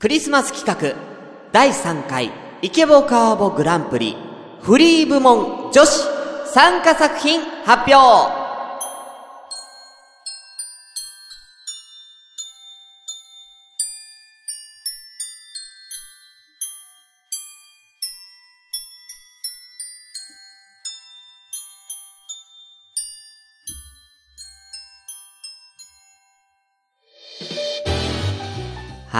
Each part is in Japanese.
クリスマス企画第3回イケボカーボグランプリフリー部門女子参加作品発表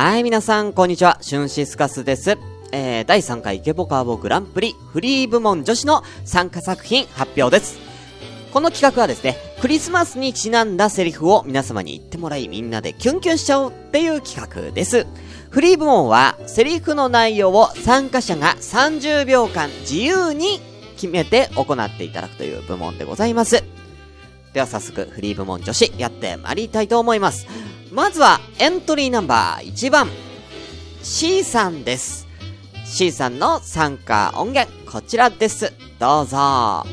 はい、皆さん、こんにちは。シュンシスカスです。えー、第3回イケボカーボグランプリフリー部門女子の参加作品発表です。この企画はですね、クリスマスにちなんだセリフを皆様に言ってもらいみんなでキュンキュンしちゃおうっていう企画です。フリー部門はセリフの内容を参加者が30秒間自由に決めて行っていただくという部門でございます。では早速フリー部門女子やってまいりたいと思います。まずはエントリーナンバー1番 C さんです。C さんの参加音源こちらです。どうぞ。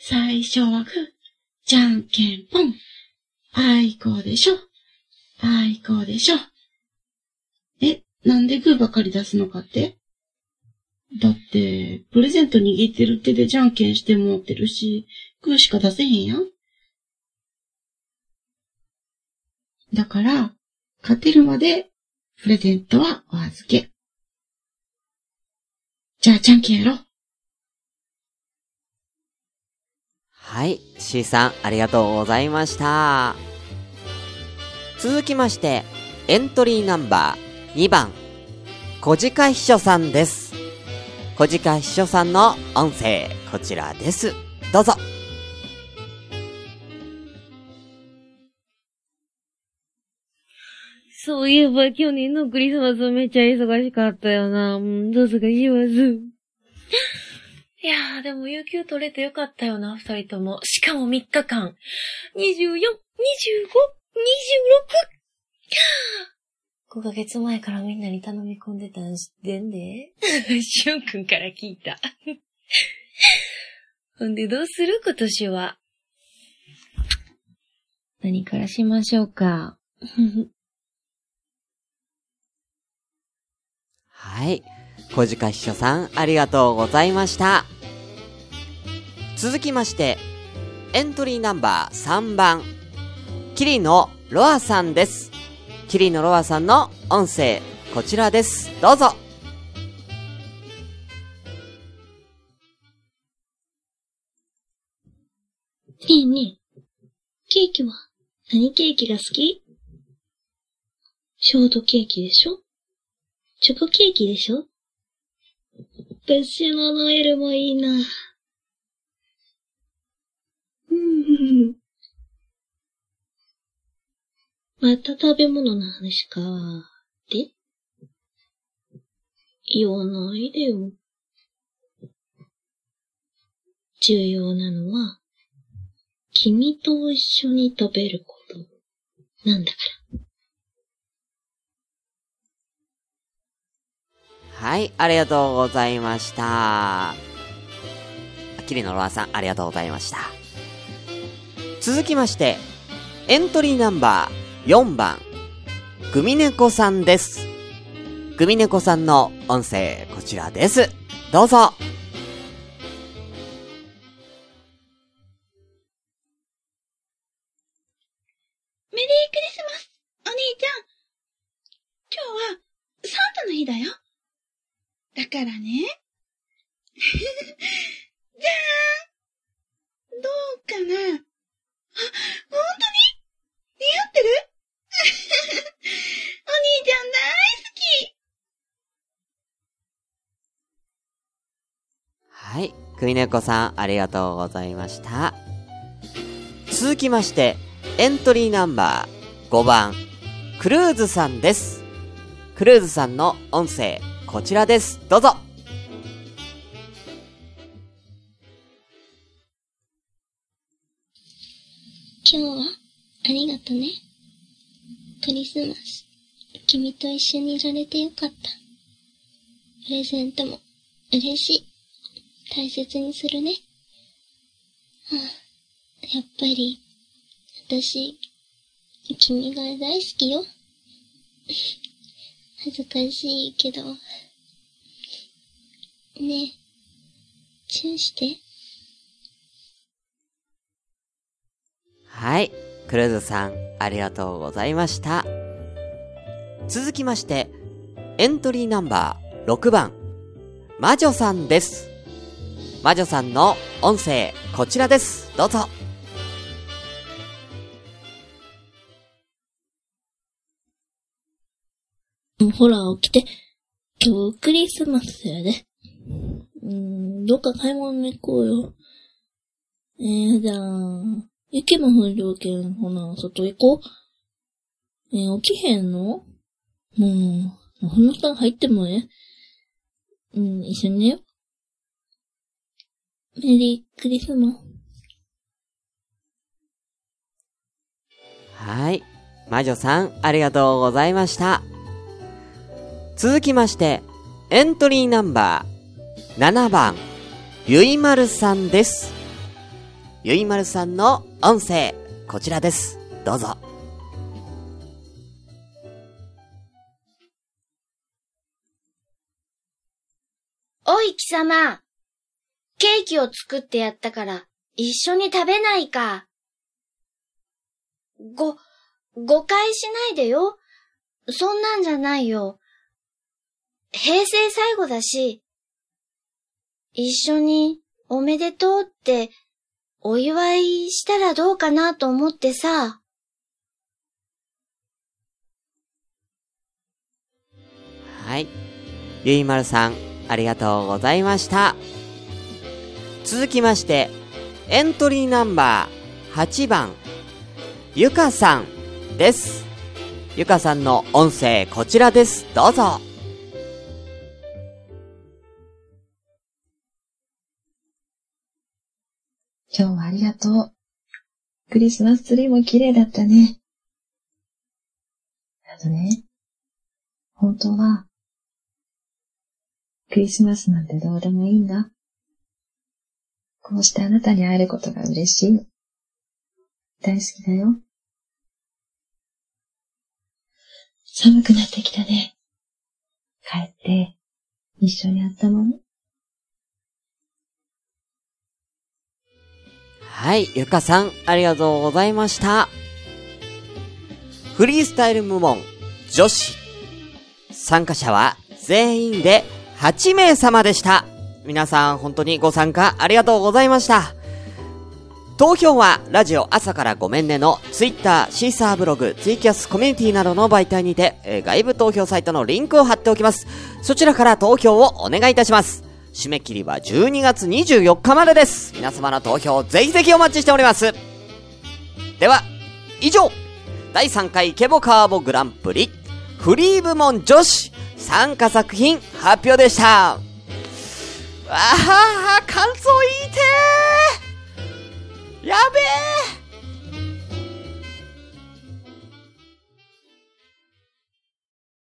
最初はグー、じゃんけんぽん。あいこでしょ。あいこでしょ。え、なんでグーばかり出すのかって？だって、プレゼント握ってる手でじゃんけんして持ってるし、グーしか出せへんやん。だから、勝てるまで、プレゼントはお預け。じゃあ、じゃんけんやろ。はい、C さんありがとうございました。続きまして、エントリーナンバー2番、小鹿秘書さんです。小鹿秘書さんの音声、こちらです。どうぞ。そういえば去年のクリスマスめっちゃ忙しかったよな。うん、どうすかします。いやー、でも有給取れてよかったよな、二人とも。しかも3日間。24、25、26! 5ヶ月前からみんなに頼み込んでたん知ってんで。しゅんくんから聞いた。ほんでどうする？今年は。何からしましょうか？はい。小鹿秘書さん、ありがとうございました。続きまして、エントリーナンバー3番、キリノロアさんです。キリノロアさんの音声、こちらです。どうぞ。ねえねえ、ケーキは何ケーキが好き？ショートケーキでしょ？チョコケーキでしょ？私のノエルもいいな。また食べ物の話か。で言わないでよ。重要なのは、君と一緒に食べることなんだから。はい、ありがとうございました。キリノロアさん、ありがとうございました。続きまして、エントリーナンバー4番、グミネコさんです。グミネコさんの音声、こちらです。どうぞ。メリークリスマスお兄ちゃん今日はサンタの日だよだからね。じゃーんどうかなあ、ほんとに？似合ってる？はい、グミネコさん、ありがとうございました。続きまして、エントリーナンバー5番、クルーズさんです。クルーズさんの音声、こちらです。どうぞ。今日はありがとね。クリスマス、君と一緒にいられてよかった。プレゼントも嬉しい。大切にするね。はあ、やっぱり私、君が大好きよ。恥ずかしいけど。ねえ、チューして。はい。クルーズさん、ありがとうございました。続きまして、エントリーナンバー6番、魔女さんです。魔女さんの音声、こちらです。どうぞ。ほら、起きて。今日クリスマスやで。うん、どっか買い物に行こうよ。えー、じゃあ、雪も降る条件、ほな、外行こう。えー、起きへんの？もう、ほんのさん入ってもええうん、一緒に寝よう。メリークリスマス。はい。魔女さん、ありがとうございました。続きまして、エントリーナンバー7番、ゆいまるさんです。ゆいまるさんの音声、こちらです。どうぞ。おい、貴様。ケーキを作ってやったから、一緒に食べないか。ご、誤解しないでよ。そんなんじゃないよ。平成最後だし、一緒におめでとうってお祝いしたらどうかなと思ってさ。はい。ゆいまるさん、ありがとうございました。続きまして、エントリーナンバー8番、ゆかさんです。ゆかさんの音声、こちらです。どうぞ。今日はありがとう。クリスマスツリーも綺麗だったね。あとね、本当は、クリスマスなんてどうでもいいんだ。こうしてあなたに会えることが嬉しい。大好きだよ。寒くなってきたね。帰って、一緒に温まるはい、ゆかさん、ありがとうございました。フリースタイル部門、女子。参加者は全員で8名様でした。皆さん、本当にご参加ありがとうございました。投票は、ラジオ朝からごめんねのツイッター、シーサーブログ、ツイキャスコミュニティなどの媒体にて、えー外部投票サイトのリンクを貼っておきます。そちらから投票をお願いいたします。締め切りは12月24日までです。皆様の投票ぜひぜひお待ちしております。では、以上、第3回ケボカーボグランプリ、フリー部門女子参加作品発表でした。あはは、感想言いてやべえ